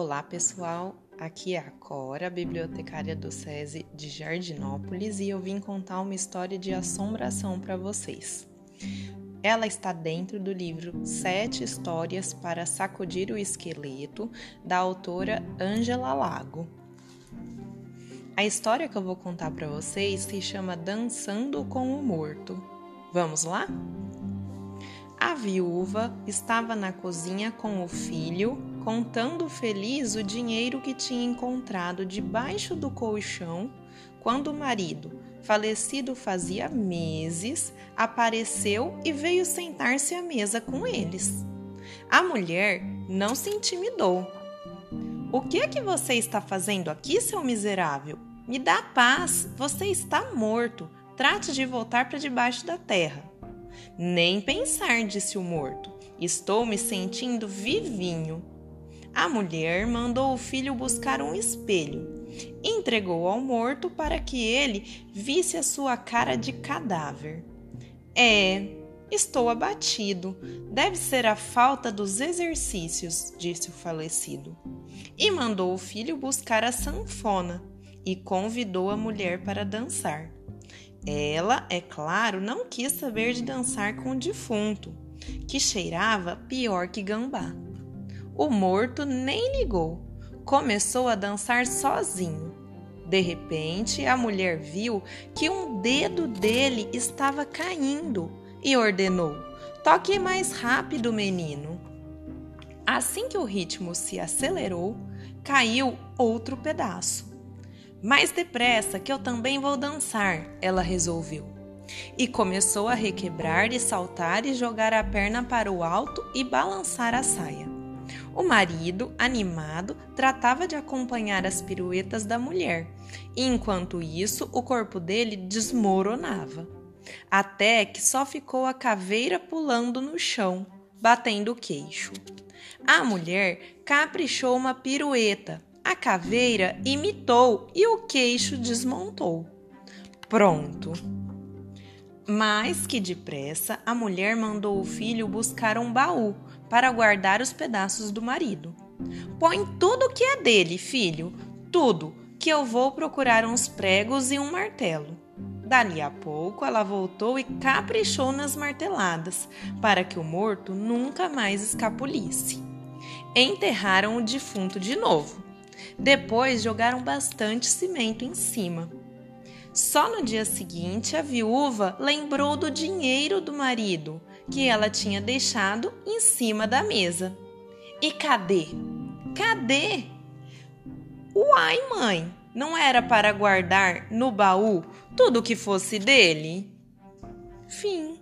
Olá, pessoal. Aqui é a Cora, bibliotecária do SESI de Jardinópolis, e eu vim contar uma história de assombração para vocês. Ela está dentro do livro Sete Histórias para Sacudir o Esqueleto, da autora Angela Lago. A história que eu vou contar para vocês se chama Dançando com o Morto. Vamos lá? A viúva estava na cozinha com o filho, contando feliz o dinheiro que tinha encontrado debaixo do colchão, quando o marido, falecido fazia meses, apareceu e veio sentar-se à mesa com eles. A mulher não se intimidou. O que é que você está fazendo aqui, seu miserável? Me dá paz, você está morto. Trate de voltar para debaixo da terra. Nem pensar, disse o morto. Estou me sentindo vivinho. A mulher mandou o filho buscar um espelho. Entregou ao morto para que ele visse a sua cara de cadáver. É, estou abatido. Deve ser a falta dos exercícios, disse o falecido. E mandou o filho buscar a sanfona e convidou a mulher para dançar. Ela, é claro, não quis saber de dançar com o defunto, que cheirava pior que gambá. O morto nem ligou, começou a dançar sozinho. De repente, a mulher viu que um dedo dele estava caindo e ordenou: Toque mais rápido, menino. Assim que o ritmo se acelerou, caiu outro pedaço. Mais depressa, que eu também vou dançar, ela resolveu. E começou a requebrar e saltar e jogar a perna para o alto e balançar a saia. O marido, animado, tratava de acompanhar as piruetas da mulher, e enquanto isso, o corpo dele desmoronava. Até que só ficou a caveira pulando no chão, batendo o queixo. A mulher caprichou uma pirueta, a caveira imitou e o queixo desmontou. Pronto. Mais que depressa, a mulher mandou o filho buscar um baú para guardar os pedaços do marido. Põe tudo que é dele, filho, tudo, que eu vou procurar uns pregos e um martelo. Dali a pouco ela voltou e caprichou nas marteladas, para que o morto nunca mais escapulisse. Enterraram o defunto de novo depois jogaram bastante cimento em cima. Só no dia seguinte, a viúva lembrou do dinheiro do marido que ela tinha deixado em cima da mesa. E cadê? Cadê? Uai, mãe, não era para guardar no baú tudo que fosse dele? Fim.